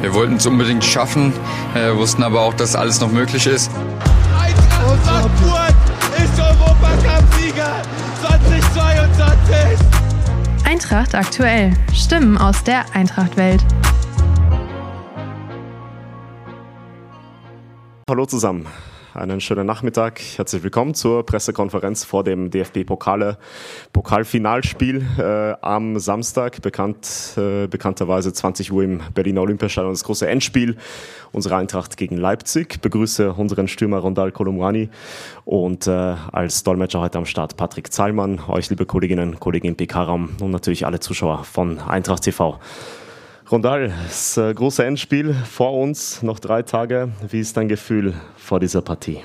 Wir wollten es unbedingt schaffen, äh, wussten aber auch, dass alles noch möglich ist. Eintracht Frankfurt ist Europacup-Sieger 2022. Eintracht aktuell. Stimmen aus der Eintracht-Welt. Hallo zusammen. Einen schönen Nachmittag. Herzlich willkommen zur Pressekonferenz vor dem DFB-Pokale Pokalfinalspiel äh, am Samstag, bekannt, äh, bekannterweise 20 Uhr im Berliner Olympiastadion, das große Endspiel unserer Eintracht gegen Leipzig. Ich begrüße unseren Stürmer Rondal Kolumrani und äh, als Dolmetscher heute am Start Patrick Zahlmann, euch liebe Kolleginnen und Kollegen im PK-Raum und natürlich alle Zuschauer von Eintracht TV. Rondal, das äh, große Endspiel vor uns, noch drei Tage. Wie ist dein Gefühl vor dieser Partie?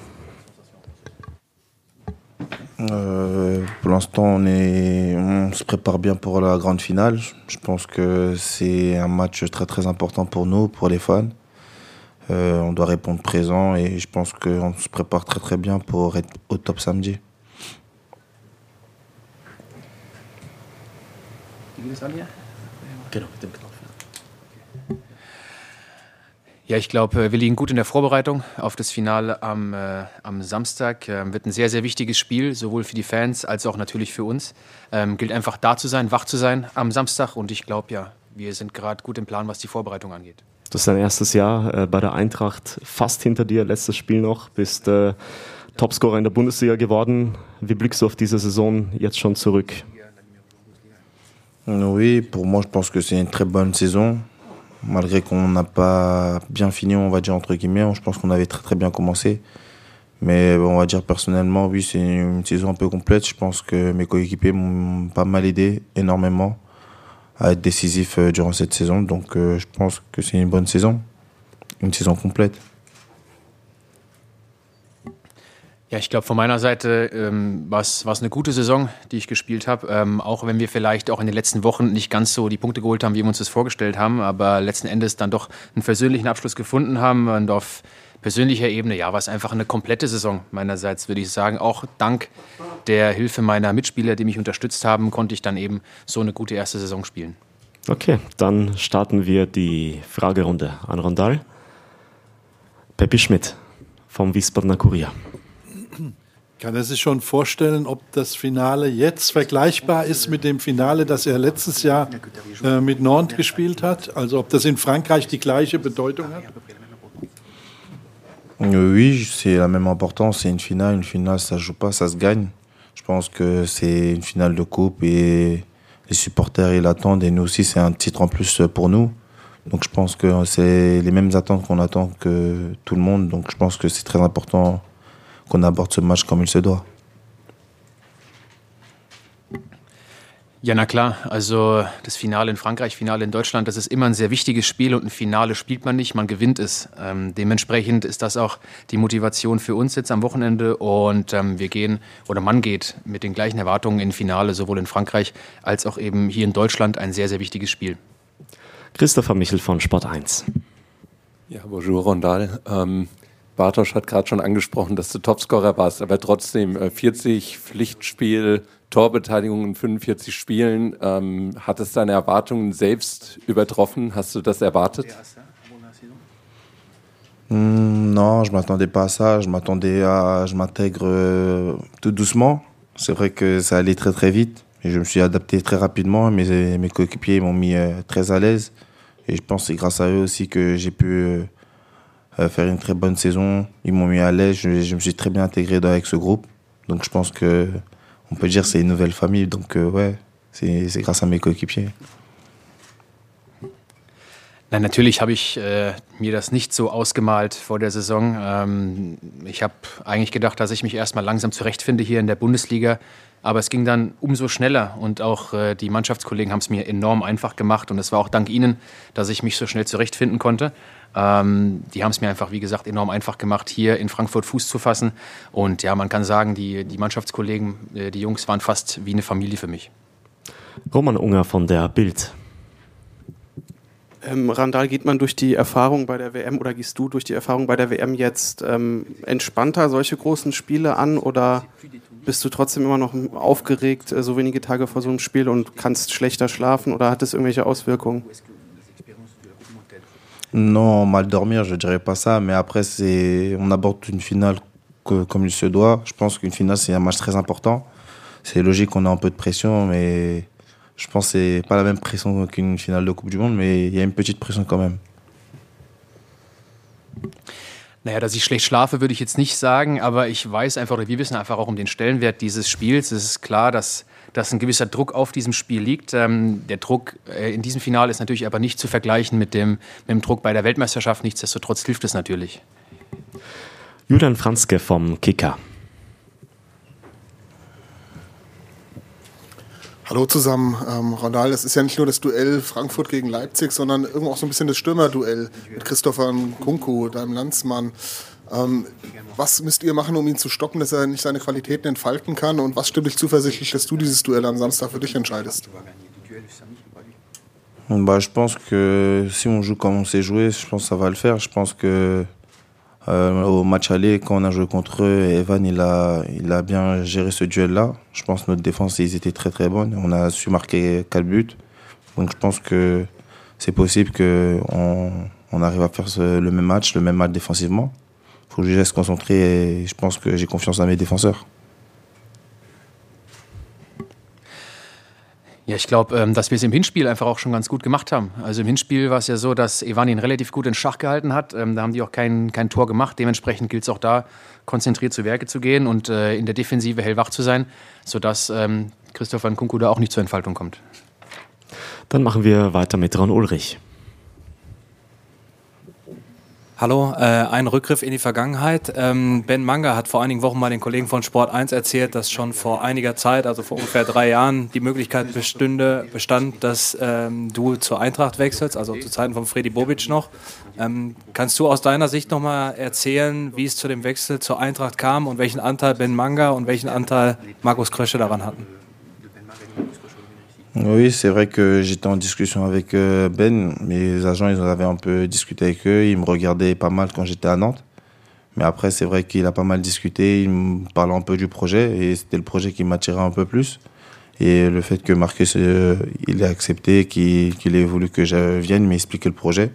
Euh, pour l'instant, on, on se prépare bien pour la grande finale. Je pense que c'est un match très très important pour nous, pour les fans. Euh, on doit répondre présent et je pense qu'on se prépare très très bien pour être au top samedi. Ja, ich glaube, wir liegen gut in der Vorbereitung auf das Finale am, äh, am Samstag. Ähm, wird ein sehr, sehr wichtiges Spiel, sowohl für die Fans als auch natürlich für uns. Ähm, gilt einfach da zu sein, wach zu sein am Samstag. Und ich glaube, ja, wir sind gerade gut im Plan, was die Vorbereitung angeht. Das ist dein erstes Jahr äh, bei der Eintracht, fast hinter dir, letztes Spiel noch, bist äh, Topscorer in der Bundesliga geworden. Wie blickst du auf diese Saison jetzt schon zurück? Oui, pour moi, je pense que c'est une très bonne saison. Malgré qu'on n'a pas bien fini, on va dire entre guillemets, je pense qu'on avait très très bien commencé. Mais on va dire personnellement, oui, c'est une saison un peu complète. Je pense que mes coéquipiers m'ont pas mal aidé énormément à être décisif euh, durant cette saison. Donc euh, je pense que c'est une bonne saison, une saison complète. Ja, ich glaube, von meiner Seite ähm, war es eine gute Saison, die ich gespielt habe. Ähm, auch wenn wir vielleicht auch in den letzten Wochen nicht ganz so die Punkte geholt haben, wie wir uns das vorgestellt haben, aber letzten Endes dann doch einen persönlichen Abschluss gefunden haben. Und auf persönlicher Ebene, ja, war es einfach eine komplette Saison meinerseits, würde ich sagen. Auch dank der Hilfe meiner Mitspieler, die mich unterstützt haben, konnte ich dann eben so eine gute erste Saison spielen. Okay, dann starten wir die Fragerunde an Rondal. Peppi Schmidt vom Wiesbadener Kurier. Kann er sich schon vorstellen, ob das Finale jetzt vergleichbar ist mit dem Finale, das er letztes Jahr äh, mit Nantes gespielt hat? Also ob das in Frankreich die gleiche Bedeutung hat? Oui, c'est la même importance. C'est une finale. Une finale, ça joue pas, ça se gagne. Je pense que c'est une finale de coupe et les supporters ils l'attendent et nous aussi c'est un titre en plus pour nous. Donc je pense que c'est les mêmes attentes qu'on attend que tout le monde. Donc je pense que c'est très important qu'on aborde ce match comme il se doit. Ja, na klar. Also das Finale in Frankreich, Finale in Deutschland, das ist immer ein sehr wichtiges Spiel und ein Finale spielt man nicht, man gewinnt es. Ähm, dementsprechend ist das auch die Motivation für uns jetzt am Wochenende und ähm, wir gehen oder man geht mit den gleichen Erwartungen in Finale, sowohl in Frankreich als auch eben hier in Deutschland ein sehr, sehr wichtiges Spiel. Christopher Michel von Sport 1. Ja, bonjour Rondal. Ähm, Bartosch hat gerade schon angesprochen, dass du Topscorer warst, aber trotzdem 40 äh, Pflichtspiel, Torbeteiligung in 45 Spielen. Ähm, hat es deine Erwartungen selbst übertroffen? Hast du das erwartet? Mm, non, je m'attendais pas à ça. Je m'attendais à, je m'intègre euh, tout doucement. C'est vrai que ça allait très très vite. Et je me suis adapté très rapidement. Mes, mes coéquipiers m'ont mis euh, très à l'aise. Et je pense que c'est grâce à eux aussi que j'ai pu euh, faire une très bonne saison. Ils m'ont mis à l'aise. Je, me suis très bien intégré avec ce groupe. Donc je pense que on peut dire que c'est une nouvelle famille. Donc euh, ouais, c'est grâce à mes coéquipiers. Na, natürlich habe ich äh, mir das nicht so ausgemalt vor der Saison. Ähm, ich habe eigentlich gedacht, dass ich mich erstmal langsam zurechtfinde hier in der Bundesliga. Aber es ging dann umso schneller und auch äh, die Mannschaftskollegen haben es mir enorm einfach gemacht. Und es war auch dank ihnen, dass ich mich so schnell zurechtfinden konnte. Ähm, die haben es mir einfach, wie gesagt, enorm einfach gemacht, hier in Frankfurt Fuß zu fassen. Und ja, man kann sagen, die, die Mannschaftskollegen, äh, die Jungs waren fast wie eine Familie für mich. Roman Unger von der Bild. Ähm, Randall, geht man durch die Erfahrung bei der WM oder gehst du durch die Erfahrung bei der WM jetzt ähm, entspannter solche großen Spiele an oder bist du trotzdem immer noch aufgeregt, äh, so wenige Tage vor so einem Spiel und kannst schlechter schlafen oder hat es irgendwelche Auswirkungen? Non, mal dormir, je dirais pas ça, mais après, c'est, on aborde une finale que- comme il se doit. Je pense qu'une finale, c'est un match très important. C'est logique qu'on a un peu de pression, mais je pense que c'est pas la même pression qu'une finale de Coupe du Monde, mais il y a une petite pression quand même. Naja, dass ich schlecht schlafe, würde ich jetzt nicht sagen, aber ich weiß einfach, oder wir wissen einfach auch um den Stellenwert dieses Spiels. Es ist klar, dass, dass ein gewisser Druck auf diesem Spiel liegt. Ähm, der Druck äh, in diesem Finale ist natürlich aber nicht zu vergleichen mit dem, mit dem Druck bei der Weltmeisterschaft. Nichtsdestotrotz hilft es natürlich. Julian Franzke vom Kicker. Hallo zusammen. Ähm, Ronald, es ist ja nicht nur das Duell Frankfurt gegen Leipzig, sondern irgendwo auch so ein bisschen das Stürmerduell mit Christopher Kunku, deinem Landsmann. Ähm, was müsst ihr machen, um ihn zu stoppen, dass er nicht seine Qualitäten entfalten kann? Und was stimmt dich zuversichtlich, dass du dieses Duell am Samstag für dich entscheidest? Bah, je pense que si on joue comme on s'est joué, je pense que ça va le faire. Je pense que euh, au match aller, quand on a joué contre eux, Evan il a, il a bien géré ce duel-là. Je pense que notre défense, ils étaient très très bonnes. On a su marquer 4 buts. Donc je pense que c'est possible qu'on on arrive à faire le même match, le même match défensivement. Faut que je reste concentré et je pense que j'ai confiance dans mes défenseurs. Ja, ich glaube, ähm, dass wir es im Hinspiel einfach auch schon ganz gut gemacht haben. Also im Hinspiel war es ja so, dass Evan ihn relativ gut in Schach gehalten hat. Ähm, da haben die auch kein, kein Tor gemacht. Dementsprechend gilt es auch da, konzentriert zu Werke zu gehen und äh, in der Defensive hellwach zu sein, sodass ähm, Christopher Nkunku da auch nicht zur Entfaltung kommt. Dann machen wir weiter mit Ron Ulrich. Hallo, äh, ein Rückgriff in die Vergangenheit. Ähm, ben Manga hat vor einigen Wochen mal den Kollegen von Sport 1 erzählt, dass schon vor einiger Zeit, also vor ungefähr drei Jahren, die Möglichkeit bestünde, bestand, dass ähm, du zur Eintracht wechselst, also zu Zeiten von Freddy Bobic noch. Ähm, kannst du aus deiner Sicht nochmal erzählen, wie es zu dem Wechsel zur Eintracht kam und welchen Anteil Ben Manga und welchen Anteil Markus Krösche daran hatten? Oui, c'est vrai que j'étais en discussion avec euh, Ben. Mes agents, ils en avaient un peu discuté avec eux. Ils me regardaient pas mal quand j'étais à Nantes. Mais après, c'est vrai qu'il a pas mal discuté. Il me parlait un peu du projet et c'était le projet qui m'attirait un peu plus. Et le fait que Marcus, euh, ait accepté, qu'il ait voulu que je vienne m'expliquer le projet,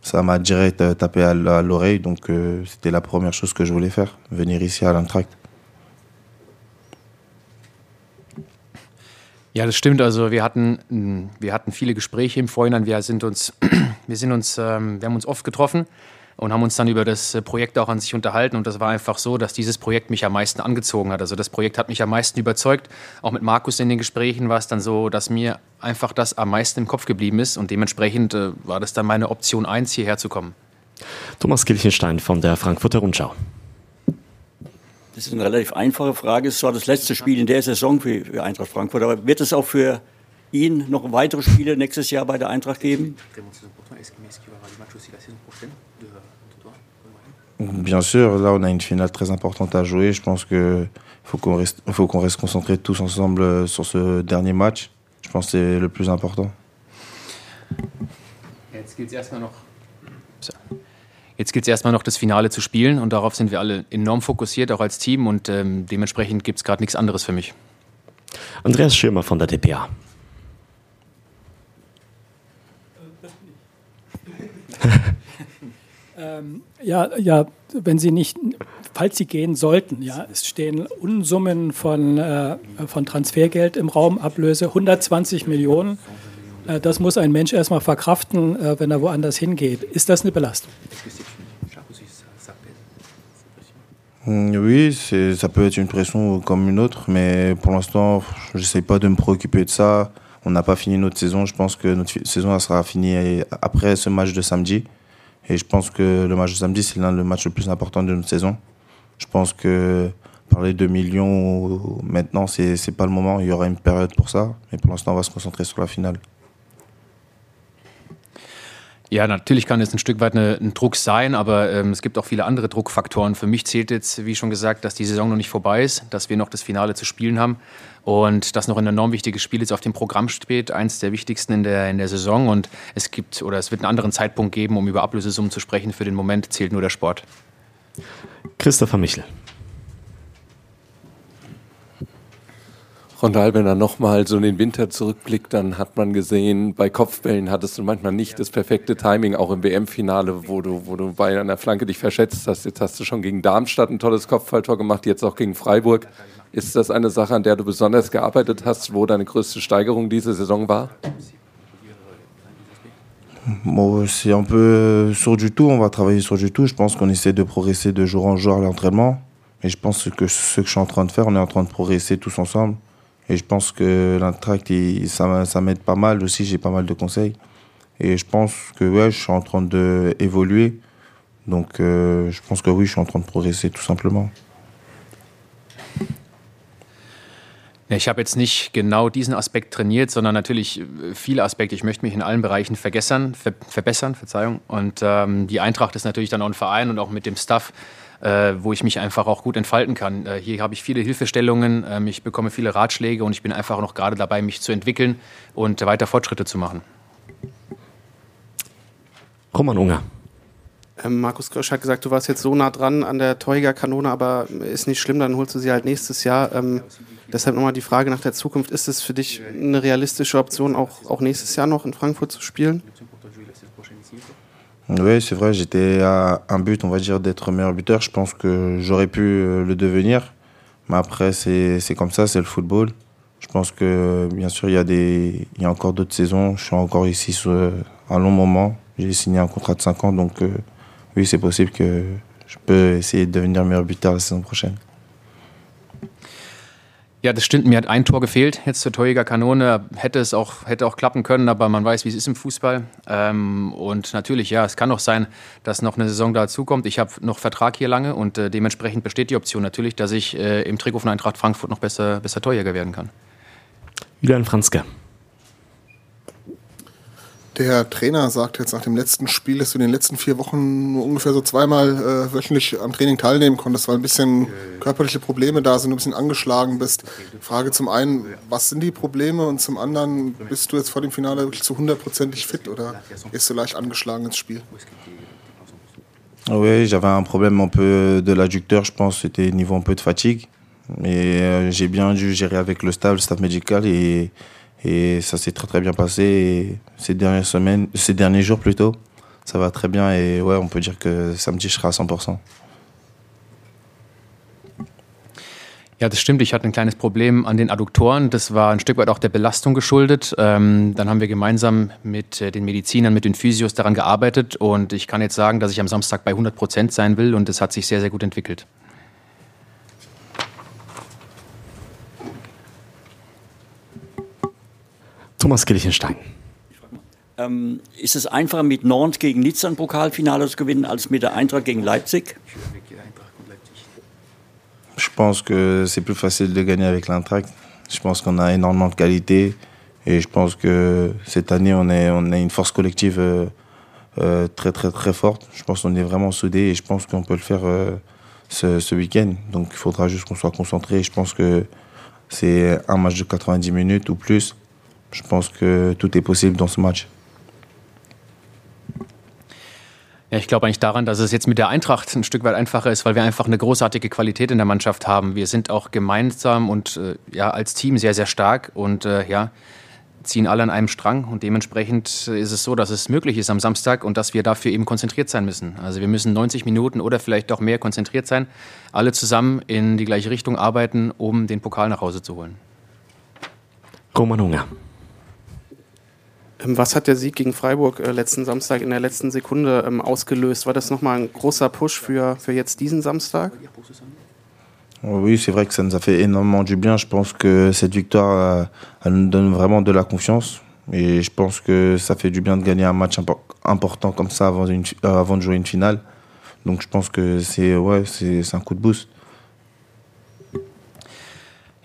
ça m'a direct euh, tapé à l'oreille. Donc, c'était la première chose que je voulais faire, venir ici à l'Antract. Ja, das stimmt. Also wir hatten, mh, wir hatten viele Gespräche im Vorhinein. Wir sind uns, wir sind uns, ähm, wir haben uns oft getroffen und haben uns dann über das äh, Projekt auch an sich unterhalten. Und das war einfach so, dass dieses Projekt mich am meisten angezogen hat. Also das Projekt hat mich am meisten überzeugt. Auch mit Markus in den Gesprächen war es dann so, dass mir einfach das am meisten im Kopf geblieben ist. Und dementsprechend äh, war das dann meine Option 1, hierher zu kommen. Thomas Kilchenstein von der Frankfurter Rundschau. Das ist eine relativ einfache Frage. Es war das letzte Spiel in der Saison für, für Eintracht Frankfurt. Aber wird es auch für ihn noch weitere Spiele nächstes Jahr bei der Eintracht geben? Bien sûr, là on a une finale très importante à jouer. Je pense que faut qu'on reste, faut qu'on reste concentrés tous ensemble euh, sur ce dernier match. Je pense que c'est le plus important. Jetzt gilt es erstmal noch. So. Jetzt gilt es erstmal noch, das Finale zu spielen und darauf sind wir alle enorm fokussiert, auch als Team und ähm, dementsprechend gibt es gerade nichts anderes für mich. Andreas Schirmer von der DPA. Ähm, ja, ja, wenn Sie nicht, falls Sie gehen sollten, ja, es stehen Unsummen von, äh, von Transfergeld im Raum, Ablöse 120 Millionen. Das Oui, ça peut être une pression comme une autre, mais pour l'instant, je n'essaie pas de me préoccuper de ça. On n'a pas fini notre saison. Je pense que notre saison sera finie après ce match de samedi. Et je pense que le match de samedi, c'est l'un des matchs le plus important de notre saison. Je pense que parler de millions maintenant, c'est, c'est pas le moment. Il y aura une période pour ça. Mais pour l'instant, on va se concentrer sur la finale. Ja, natürlich kann es ein Stück weit eine, ein Druck sein, aber ähm, es gibt auch viele andere Druckfaktoren. Für mich zählt jetzt, wie schon gesagt, dass die Saison noch nicht vorbei ist, dass wir noch das Finale zu spielen haben und dass noch ein enorm wichtiges Spiel jetzt auf dem Programm steht, eins der wichtigsten in der, in der Saison. Und es gibt oder es wird einen anderen Zeitpunkt geben, um über Ablösesummen zu sprechen. Für den Moment zählt nur der Sport. Christopher Michel. Rondal, wenn er nochmal so in den Winter zurückblickt, dann hat man gesehen, bei Kopfbällen hattest du manchmal nicht das perfekte Timing, auch im WM-Finale, wo du, wo du bei einer Flanke dich verschätzt hast. Jetzt hast du schon gegen Darmstadt ein tolles Kopfballtor gemacht, jetzt auch gegen Freiburg. Ist das eine Sache, an der du besonders gearbeitet hast, wo deine größte Steigerung diese Saison war? C'est un peu sur du tout, on va travailler sur du tout. Je pense qu'on essaie de progresser de jour en jour à l'entraînement. Et je pense que ce que je suis en train de faire, on est en train de progresser tous ensemble. Et je pense que l'intract, ça, ça m'aide pas mal aussi, j'ai pas mal de conseils. Et je pense que ouais, je suis en train d'évoluer. Donc euh, je pense que oui, je suis en train de progresser tout simplement. Ich habe jetzt nicht genau diesen Aspekt trainiert, sondern natürlich äh, viele Aspekte. Ich möchte mich in allen Bereichen vergessern, ver verbessern, Verzeihung. Und ähm, die Eintracht ist natürlich dann auch ein Verein und auch mit dem Staff, äh, wo ich mich einfach auch gut entfalten kann. Äh, hier habe ich viele Hilfestellungen, äh, ich bekomme viele Ratschläge und ich bin einfach noch gerade dabei, mich zu entwickeln und weiter Fortschritte zu machen. Roman Unger. Ähm, Markus Grösch hat gesagt, du warst jetzt so nah dran an der Torjägerkanone, aber ist nicht schlimm, dann holst du sie halt nächstes Jahr. Ähm, deshalb nochmal die Frage nach der Zukunft. Ist es für dich eine realistische Option, auch, auch nächstes Jahr noch in Frankfurt zu spielen? Oui, c'est vrai, j'étais à un but, on va dire, d'être meilleur buteur. Je pense que j'aurais pu euh, le devenir. Mais après, c'est comme ça, c'est le football. Je pense que, bien sûr, il y a, des, il y a encore d'autres saisons. Je suis encore ici sur un long moment. J'ai signé un contrat de 5 ans, donc euh, oui, c'est possible que je peux essayer de devenir meilleur buteur la saison prochaine. Ja, das stimmt. Mir hat ein Tor gefehlt jetzt zur Torjägerkanone. Hätte es auch, hätte auch klappen können, aber man weiß, wie es ist im Fußball. Ähm, und natürlich, ja, es kann auch sein, dass noch eine Saison dazukommt. Ich habe noch Vertrag hier lange und äh, dementsprechend besteht die Option natürlich, dass ich äh, im Trikot von Eintracht Frankfurt noch besser, besser Torjäger werden kann. Julian Franzke. Der Trainer sagt jetzt nach dem letzten Spiel, dass du in den letzten vier Wochen nur ungefähr so zweimal äh, wöchentlich am Training teilnehmen konntest, weil ein bisschen körperliche Probleme da sind, du ein bisschen angeschlagen bist. Frage zum einen, was sind die Probleme? Und zum anderen, bist du jetzt vor dem Finale wirklich zu hundertprozentig fit oder gehst du leicht angeschlagen ins Spiel? Oui, j'avais un problème un peu de l'adducteur, je pense, c'était niveau un peu de fatigue. Mais euh, j'ai bien dû gérer avec le staff, le staff médical et Et ça s'est très très bien passé. Et ces dernières semaines, ces derniers jours plutôt, ça va très bien. Et ouais, on peut dire que samedi, je serai à 100%. Ja, das stimmt. Ich hatte ein kleines Problem an den Adduktoren. Das war ein Stück weit auch der Belastung geschuldet. Ähm, dann haben wir gemeinsam mit äh, den Medizinern, mit den Physios daran gearbeitet. Und ich kann jetzt sagen, dass ich am Samstag bei 100 Prozent sein will. Und das hat sich sehr, sehr gut entwickelt. Thomas Kirchenstein. Ähm, ist es einfacher mit Nantes gegen Nizza ein Pokalfinale zu gewinnen als mit der Eintracht gegen Leipzig? Je pense que c'est plus facile de gagner avec l'Eintracht. Je pense qu'on a énormément de qualité et je pense que cette année on est on a une force collective euh, euh, très très très forte. Je pense qu'on est vraiment soudés et je pense qu'on peut le faire euh, ce, ce week-end. Donc il faudra juste qu'on soit concentré. Je pense que c'est un match de 90 minutes ou plus. Je pense que tout est possible dans ce match. Ja, ich glaube eigentlich daran, dass es jetzt mit der Eintracht ein Stück weit einfacher ist, weil wir einfach eine großartige Qualität in der Mannschaft haben. Wir sind auch gemeinsam und äh, ja als Team sehr, sehr stark und äh, ja, ziehen alle an einem Strang und dementsprechend ist es so, dass es möglich ist am Samstag und dass wir dafür eben konzentriert sein müssen. Also wir müssen 90 Minuten oder vielleicht auch mehr konzentriert sein, alle zusammen in die gleiche Richtung arbeiten, um den Pokal nach Hause zu holen. Roman Hunger. Ähm, was hat der Sieg gegen Freiburg äh, letzten Samstag in der letzten Sekunde ähm, ausgelöst? War das nochmal ein großer Push für, für jetzt diesen Samstag? Oui, c'est vrai que ça nous a fait énormément du bien. Je pense que cette victoire, euh, elle nous donne vraiment de la confiance. Et je pense que ça fait du bien de gagner un match important comme ça avant, une, euh, avant de jouer une finale. Donc je pense que c'est ouais, un coup de boost.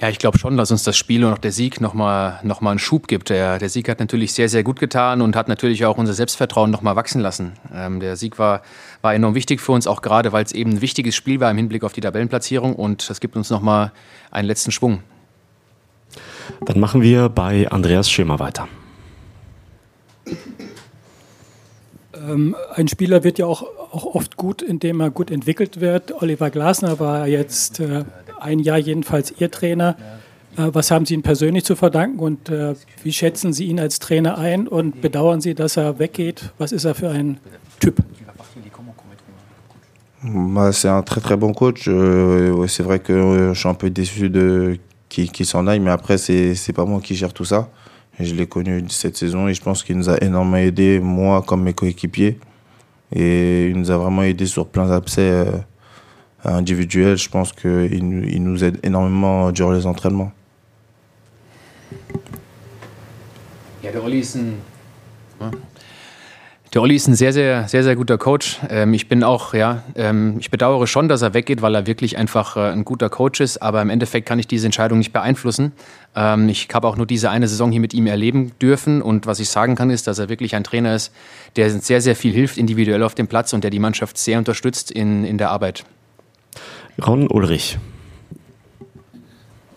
Ja, ich glaube schon, dass uns das Spiel und auch der Sieg nochmal noch mal einen Schub gibt. Der, der Sieg hat natürlich sehr, sehr gut getan und hat natürlich auch unser Selbstvertrauen nochmal wachsen lassen. Ähm, der Sieg war, war enorm wichtig für uns, auch gerade weil es eben ein wichtiges Spiel war im Hinblick auf die Tabellenplatzierung und das gibt uns nochmal einen letzten Schwung. Dann machen wir bei Andreas Schirmer weiter. Ähm, ein Spieler wird ja auch, auch oft gut, indem er gut entwickelt wird. Oliver Glasner war jetzt äh, ein Jahr jedenfalls Ihr Trainer. Äh, was haben Sie ihm persönlich zu verdanken und äh, wie schätzen Sie ihn als Trainer ein und bedauern Sie, dass er weggeht? Was ist er für ein Typ? Bah, c'est un très très bon coach. Euh, c'est vrai que je suis un peu déçu de qu'il qu s'en aille, mais après c'est c'est pas moi qui gère tout ça. Et je l'ai connu cette saison et je pense qu'il nous a énormément aidé, moi comme mes coéquipiers. Et il nous a vraiment aidé sur plein d'aspects individuels. Je pense qu'il il nous aide énormément durant les entraînements. Ja, der Olli ist ein, der Olli ist ein sehr, sehr, sehr, sehr guter Coach. Ähm, ich bin auch, ja, ähm, ich bedauere schon, dass er weggeht, weil er wirklich einfach äh, ein guter Coach ist. Aber im Endeffekt kann ich diese Entscheidung nicht beeinflussen. Ähm, ich habe auch nur diese eine Saison hier mit ihm erleben dürfen. Und was ich sagen kann, ist, dass er wirklich ein Trainer ist, der sehr, sehr viel hilft individuell auf dem Platz und der die Mannschaft sehr unterstützt in, in der Arbeit. Ron Ulrich.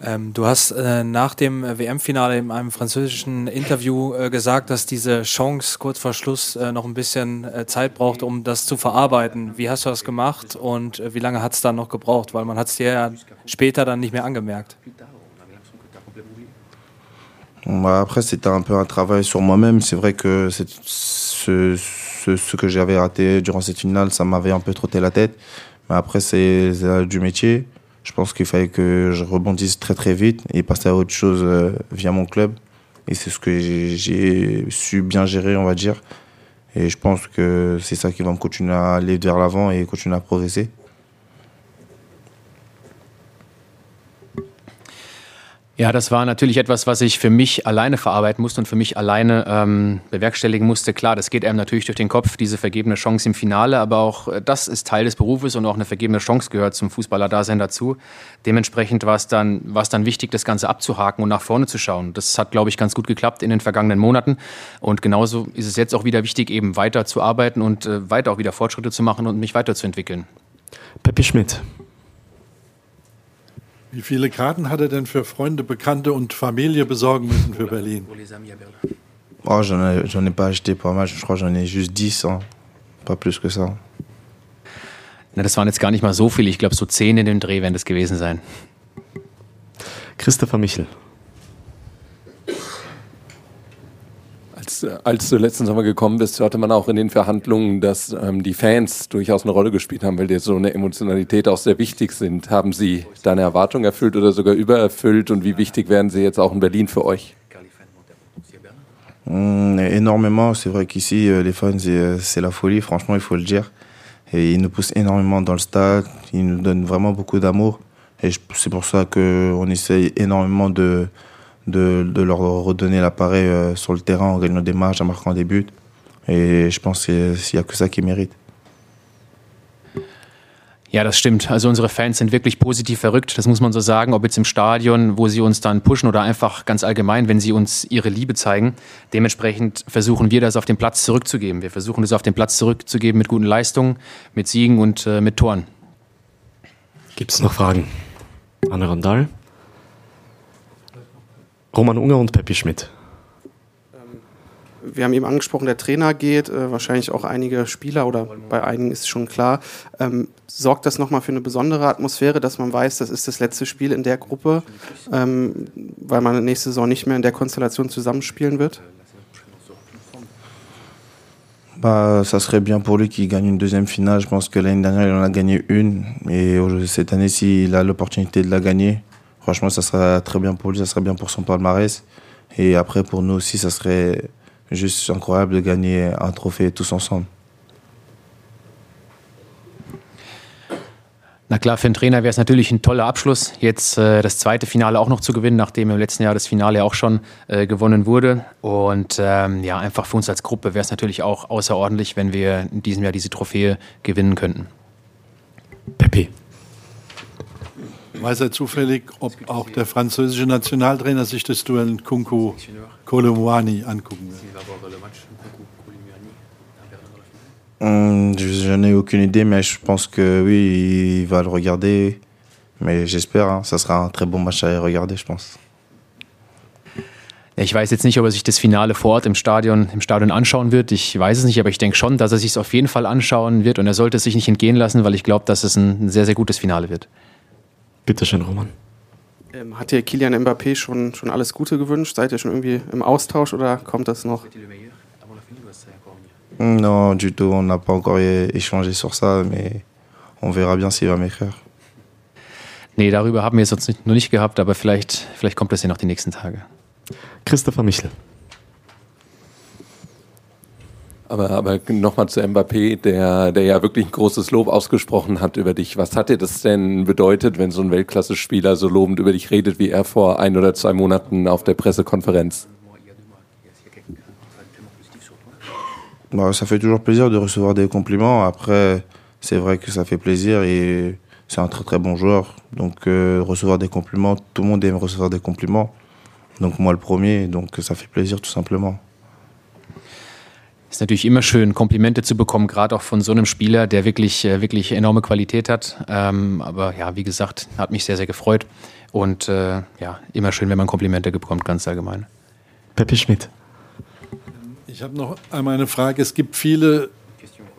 Ähm, du hast äh, nach dem WM-Finale in einem französischen Interview äh, gesagt, dass diese Chance kurz vor Schluss äh, noch ein bisschen äh, Zeit braucht, um das zu verarbeiten. Wie hast du das gemacht und äh, wie lange hat es dann noch gebraucht? Weil man hat es dir ja später dann nicht mehr angemerkt. Après, c'était un peu un travail sur moi-même. C'est vrai que ce, ce, ce, que j'avais raté durant cette finale, ça m'avait un peu trotté la tête. Mais après, c'est du métier. Je pense qu'il fallait que je rebondisse très très vite et passer à autre chose euh, via mon club. Et c'est ce que j'ai su bien gérer, on va dire. Et je pense que c'est ça qui va me continuer à aller vers l'avant et continuer à progresser. Ja, das war natürlich etwas, was ich für mich alleine verarbeiten musste und für mich alleine ähm, bewerkstelligen musste. Klar, das geht einem natürlich durch den Kopf, diese vergebene Chance im Finale, aber auch äh, das ist Teil des Berufes und auch eine vergebene Chance gehört zum Fußballer-Dasein dazu. Dementsprechend war es dann, dann wichtig, das Ganze abzuhaken und nach vorne zu schauen. Das hat, glaube ich, ganz gut geklappt in den vergangenen Monaten. Und genauso ist es jetzt auch wieder wichtig, eben weiter zu arbeiten und äh, weiter auch wieder Fortschritte zu machen und mich weiterzuentwickeln. Peppi Schmidt. Wie viele Karten hat er denn für Freunde, Bekannte und Familie besorgen müssen für Berlin? Oh, j'en ai, j'en ai pas acheté pas mal, je crois j'en ai juste 10, hein. pas plus que ça. Na, das waren jetzt gar nicht mal so viele, ich glaube so 10 in dem Dreh werden das gewesen sein. Christopher Michel. Als, als, du letzten Sommer gekommen bist, hörte man auch in den Verhandlungen, dass ähm, die Fans durchaus eine Rolle gespielt haben, weil dir so eine Emotionalität auch sehr wichtig sind. Haben sie deine Erwartungen erfüllt oder sogar übererfüllt und wie wichtig wären sie jetzt auch in Berlin für euch? Mmh, énormément, c'est vrai qu'ici euh, les fans euh, c'est la folie, franchement il faut le dire. Et ils nous poussent énormément dans le stade, ils nous donnent vraiment beaucoup d'amour. Et c'est pour ça qu'on essaye énormément de, de, de leur redonner l'appareil euh, sur le terrain en gagnant des matchs, en marquant des buts. Et je pense qu'il n'y a que ça qui mérite. Ja, das stimmt. Also unsere Fans sind wirklich positiv verrückt, das muss man so sagen, ob jetzt im Stadion, wo sie uns dann pushen oder einfach ganz allgemein, wenn sie uns ihre Liebe zeigen. Dementsprechend versuchen wir das auf den Platz zurückzugeben. Wir versuchen das auf den Platz zurückzugeben mit guten Leistungen, mit Siegen und äh, mit Toren. Gibt es noch Fragen? Anne Randall? Roman Unger und Peppi Schmidt. Wir haben eben angesprochen, der Trainer geht, äh, wahrscheinlich auch einige Spieler oder bei einigen ist es schon klar. Ähm, sorgt das nochmal für eine besondere Atmosphäre, dass man weiß, das ist das letzte Spiel in der Gruppe, ähm, weil man nächste Saison nicht mehr in der Konstellation zusammenspielen wird? Bah, ça serait bien pour lui qu'il gagne une deuxième finale. Je pense que l'année dernière, il en a gagné une. Et cette année, s'il a l'opportunité de la gagner, franchement, ça serait très bien pour lui, ça serait bien pour son palmarès. Et après, pour nous aussi, ça serait juste incroyable de gagner un trophée tous ensemble. Na klar, für einen Trainer wäre es natürlich ein toller Abschluss, jetzt äh, das zweite Finale auch noch zu gewinnen, nachdem im letzten Jahr das Finale auch schon äh, gewonnen wurde. Und ähm, ja, einfach für uns als Gruppe wäre es natürlich auch außerordentlich, wenn wir in diesem Jahr diese Trophäe gewinnen könnten. Pepe. Weiß er zufällig, ob auch der französische Nationaltrainer sich das Duell Kunku Kolomwani angucken wird? Hum, je n'ai aucune idée, mais je pense que oui, il va le regarder. Mais j'espère, hein, ça sera un très bon match à regarder, je pense. Ich weiß jetzt nicht, ob er sich das Finale vor Ort im Stadion, im Stadion anschauen wird. Ich weiß es nicht, aber ich denke schon, dass er sich es auf jeden Fall anschauen wird und er sollte es sich nicht entgehen lassen, weil ich glaube, dass es ein sehr, sehr gutes Finale wird. Bitte schön, Roman. Ähm, hat dir Kilian Mbappé schon, schon alles Gute gewünscht? Seid ihr schon irgendwie im Austausch oder kommt das noch? Non, du tout, on n'a pas encore échangé sur ça, mais on verra bien s'il va m'écrire. Nee, darüber haben wir es jetzt noch nicht gehabt, aber vielleicht, vielleicht kommt das ja noch die nächsten Tage. Christopher Michel. Aber, aber nochmal zu Mbappé, der, der ja wirklich ein großes Lob ausgesprochen hat über dich. Was hat dir das denn bedeutet, wenn so ein Weltklasse-Spieler so lobend über dich redet, wie er vor ein oder zwei Monaten auf der Pressekonferenz? Bah, ça fait toujours plaisir de recevoir des compliments. Après, c'est vrai que ça fait plaisir et c'est un très très bon joueur. Donc euh, recevoir des compliments, tout le monde aime recevoir des compliments. Donc moi le premier, donc ça fait plaisir tout simplement. Ist natürlich immer schön, Komplimente zu bekommen, gerade auch von so einem Spieler, der wirklich, äh, wirklich enorme Qualität hat. Ähm, aber ja, wie gesagt, hat mich sehr, sehr gefreut. Und äh, ja, immer schön, wenn man Komplimente bekommt, ganz allgemein. Pepe Schmidt. Ich habe noch einmal eine Frage. Es gibt viele,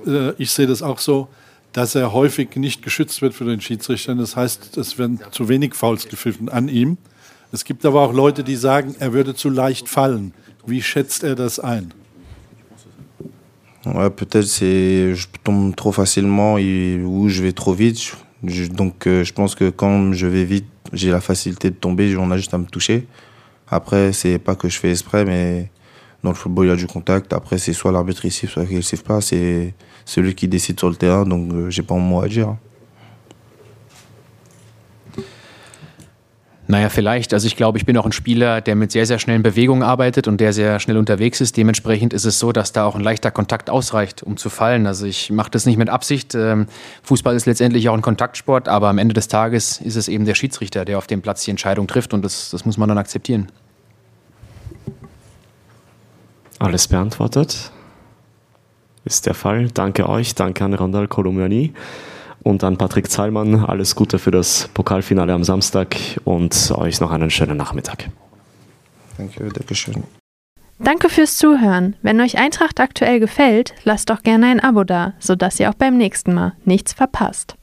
äh, ich sehe das auch so, dass er häufig nicht geschützt wird für den Schiedsrichtern. Das heißt, es werden zu wenig Fouls gepfiffen an ihm. Es gibt aber auch Leute, die sagen, er würde zu leicht fallen. Wie schätzt er das ein? Ouais, peut-être c'est je tombe trop facilement ou je vais trop vite. Donc euh, je pense que quand je vais vite, j'ai la facilité de tomber, on a juste à me toucher. Après, c'est pas que je fais exprès, mais dans le football, il y a du contact. Après, c'est soit l'arbitre il siffle, soit qu'il siffle pas. C'est celui qui décide sur le terrain, donc euh, j'ai pas mon mot à dire. Naja, vielleicht. Also ich glaube, ich bin auch ein Spieler, der mit sehr, sehr schnellen Bewegungen arbeitet und der sehr schnell unterwegs ist. Dementsprechend ist es so, dass da auch ein leichter Kontakt ausreicht, um zu fallen. Also ich mache das nicht mit Absicht. Ähm, Fußball ist letztendlich auch ein Kontaktsport, aber am Ende des Tages ist es eben der Schiedsrichter, der auf dem Platz die Entscheidung trifft und das, das muss man dann akzeptieren. Alles beantwortet. Ist der Fall. Danke euch, danke an Randall Colomiani und an Patrick Zahlmann. Alles Gute für das Pokalfinale am Samstag und euch noch einen schönen Nachmittag. Danke, Dankeschön. Danke fürs Zuhören. Wenn euch Eintracht aktuell gefällt, lasst doch gerne ein Abo da, sodass ihr auch beim nächsten Mal nichts verpasst.